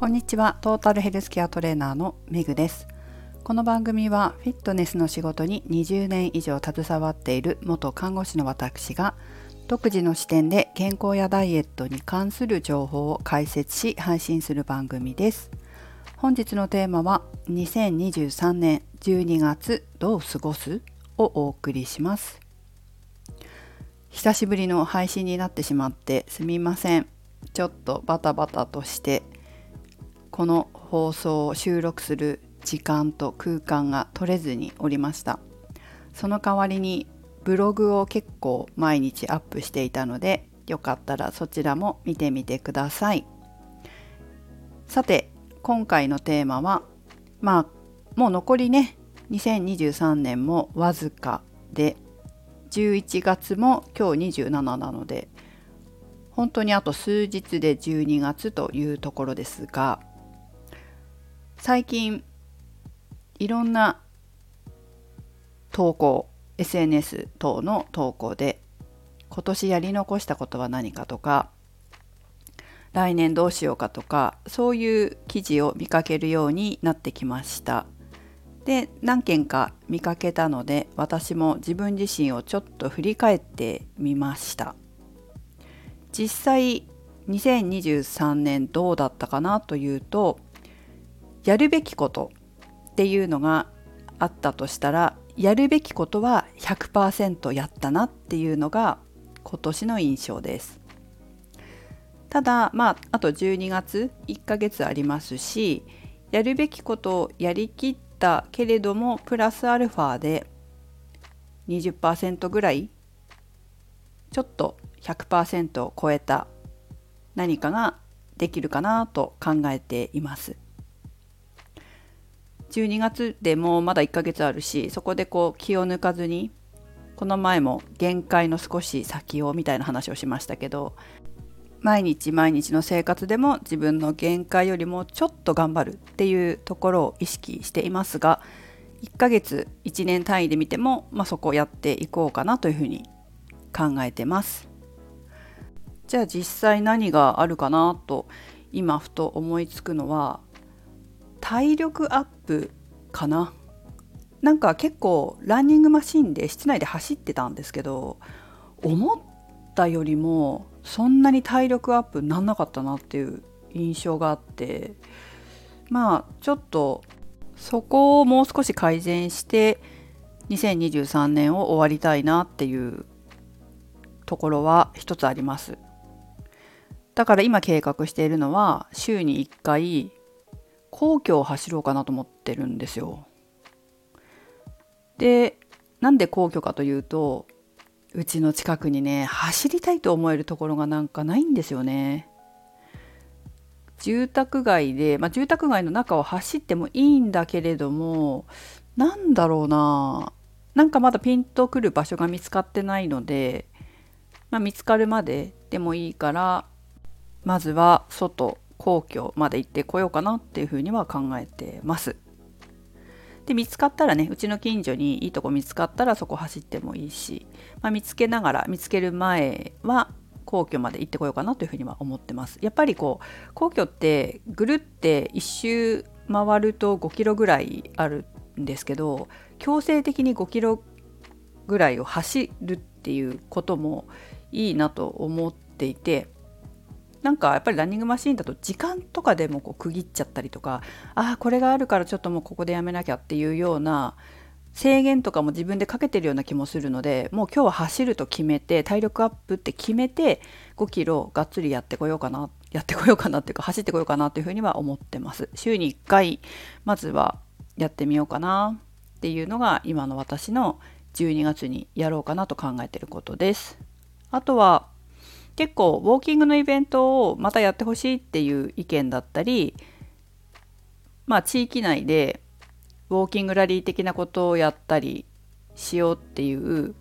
こんにちは。トータルヘルスケアトレーナーのメグです。この番組はフィットネスの仕事に20年以上携わっている元看護師の私が独自の視点で健康やダイエットに関する情報を解説し配信する番組です。本日のテーマは2023年12月どう過ごす？をお送りします。久しぶりの配信になってしまってすみません。ちょっとバタバタとしてこの放送を収録する時間と空間が取れずにおりました。その代わりにブログを結構毎日アップしていたのでよかったらそちらも見てみてください。さて今回のテーマはまあもう残りね2023年もわずかで11月も今日27なので本当にあと数日で12月というところですが最近いろんな投稿 SNS 等の投稿で今年やり残したことは何かとか来年どうしようかとかそういう記事を見かけるようになってきました。で何件か見かけたので私も自分自身をちょっと振り返ってみました。実際2023年どうだったかなというとやるべきことっていうのがあったとしたらやるべきことは100%やったなっていうのが今年の印象ですただまああと12月1ヶ月ありますしやるべきことをやりきったけれどもプラスアルファで20%ぐらいちょっと100%を超えた何かができるかなと考えています。12月でもまだ1ヶ月あるしそこでこう気を抜かずにこの前も限界の少し先をみたいな話をしましたけど毎日毎日の生活でも自分の限界よりもちょっと頑張るっていうところを意識していますが1ヶ月1年単位で見ても、まあ、そこをやっていこうかなというふうに考えてます。じゃあ実際何があるかなと今ふと思いつくのは体力アップかな？なんか結構ランニングマシンで室内で走ってたんですけど思ったよりもそんなに体力アップなんなかったなっていう印象があってまあちょっとそこをもう少し改善して2023年を終わりたいなっていうところは一つあります。だから今計画しているのは週に1回皇居を走ろうかなと思ってるんですよ。でなんで皇居かというとうちの近くにね走りたいと思えるところがなんかないんですよね。住宅街で、まあ、住宅街の中を走ってもいいんだけれどもなんだろうななんかまだピンとくる場所が見つかってないので、まあ、見つかるまででもいいからまずは外皇居まで行ってこようかなっていうふうには考えてます。で見つかったらねうちの近所にいいとこ見つかったらそこ走ってもいいし、まあ、見つけながら見つける前は皇居まで行ってこようかなというふうには思ってます。やっぱりこう皇居ってぐるって一周回ると5キロぐらいあるんですけど強制的に5キロぐらいを走るっていうこともいいなと思っていてなんかやっぱりランニングマシーンだと時間とかでもこう区切っちゃったりとかああこれがあるからちょっともうここでやめなきゃっていうような制限とかも自分でかけてるような気もするのでもう今日は走ると決めて体力アップって決めて5キロがっつりやってこようかなやってこようかなっていうか走ってこようかなっていうふうには思ってます。週に1回まずはやってみようかなっていうのが今の私の12月にやろうかなと考えてることです。あとは結構ウォーキングのイベントをまたやってほしいっていう意見だったりまあ地域内でウォーキングラリー的なことをやったりしようっていう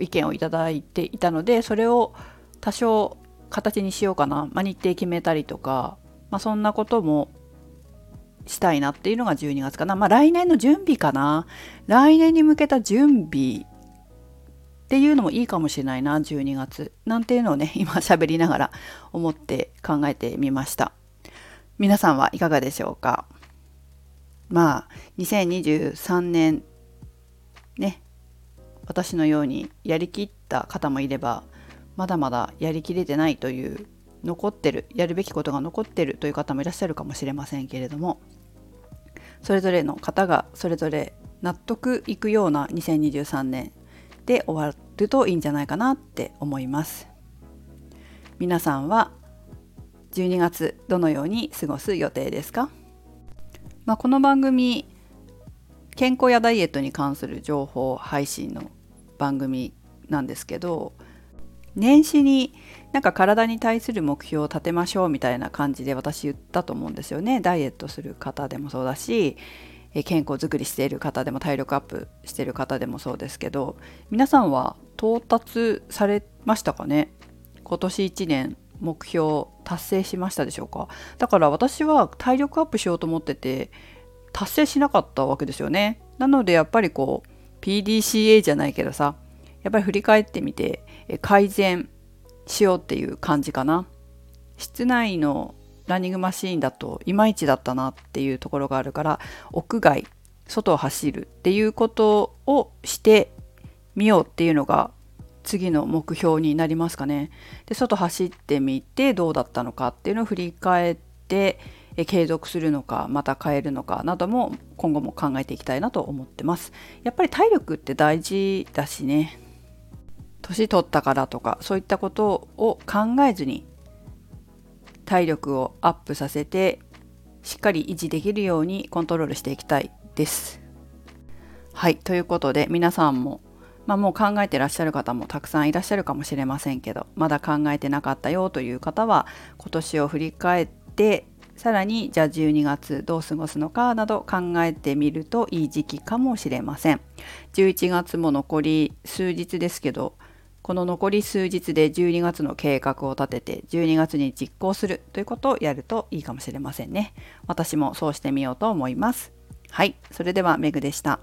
意見をいただいていたのでそれを多少形にしようかな、まあ、日程決めたりとか、まあ、そんなこともしたいなっていうのが12月かな。まあ来年の準備かな。来年に向けた準備っていうのもいいかもしれないな12月。なんていうのをね 今喋りながら思って考えてみました。皆さんはいかがでしょうか？まあ2023年ね私のようにやりきった方もいればまだまだやりきれてないという残ってるやるべきことが残ってるという方もいらっしゃるかもしれませんけれどもそれぞれの方がそれぞれ納得いくような2023年で終わるといいんじゃないかなって思います。皆さんは12月どのように過ごす予定ですか、まあ、この番組健康やダイエットに関する情報配信の番組なんですけど年始になんか体に対する目標を立てましょうみたいな感じで私言ったと思うんですよね。ダイエットする方でもそうだし健康づくりしている方でも体力アップしている方でもそうですけど皆さんは到達されましたかね？今年1年目標達成しましたでしょうか？だから私は体力アップしようと思ってて達成しなかったわけですよね。なのでやっぱりこう PDCA じゃないけどさやっぱり振り返ってみて改善しようっていう感じかな。室内のランニングマシーンだといまいちだったなっていうところがあるから屋外外を走るっていうことをしてみようっていうのが次の目標になりますかね。で外走ってみてどうだったのかっていうのを振り返って継続するのかまた変えるのかなども今後も考えていきたいなと思ってます。やっぱり体力って大事だしね年取ったからとかそういったことを考えずに体力をアップさせてしっかり維持できるようにコントロールしていきたいです。はいということで皆さんも、まあ、もう考えてらっしゃる方もたくさんいらっしゃるかもしれませんけどまだ考えてなかったよという方は今年を振り返ってさらにじゃあ12月どう過ごすのかなど考えてみるといい時期かもしれません。11月も残り数日ですけどこの残り数日で12月の計画を立てて12月に実行するということをやるといいかもしれませんね。私もそうしてみようと思います。はい、それではメグでした。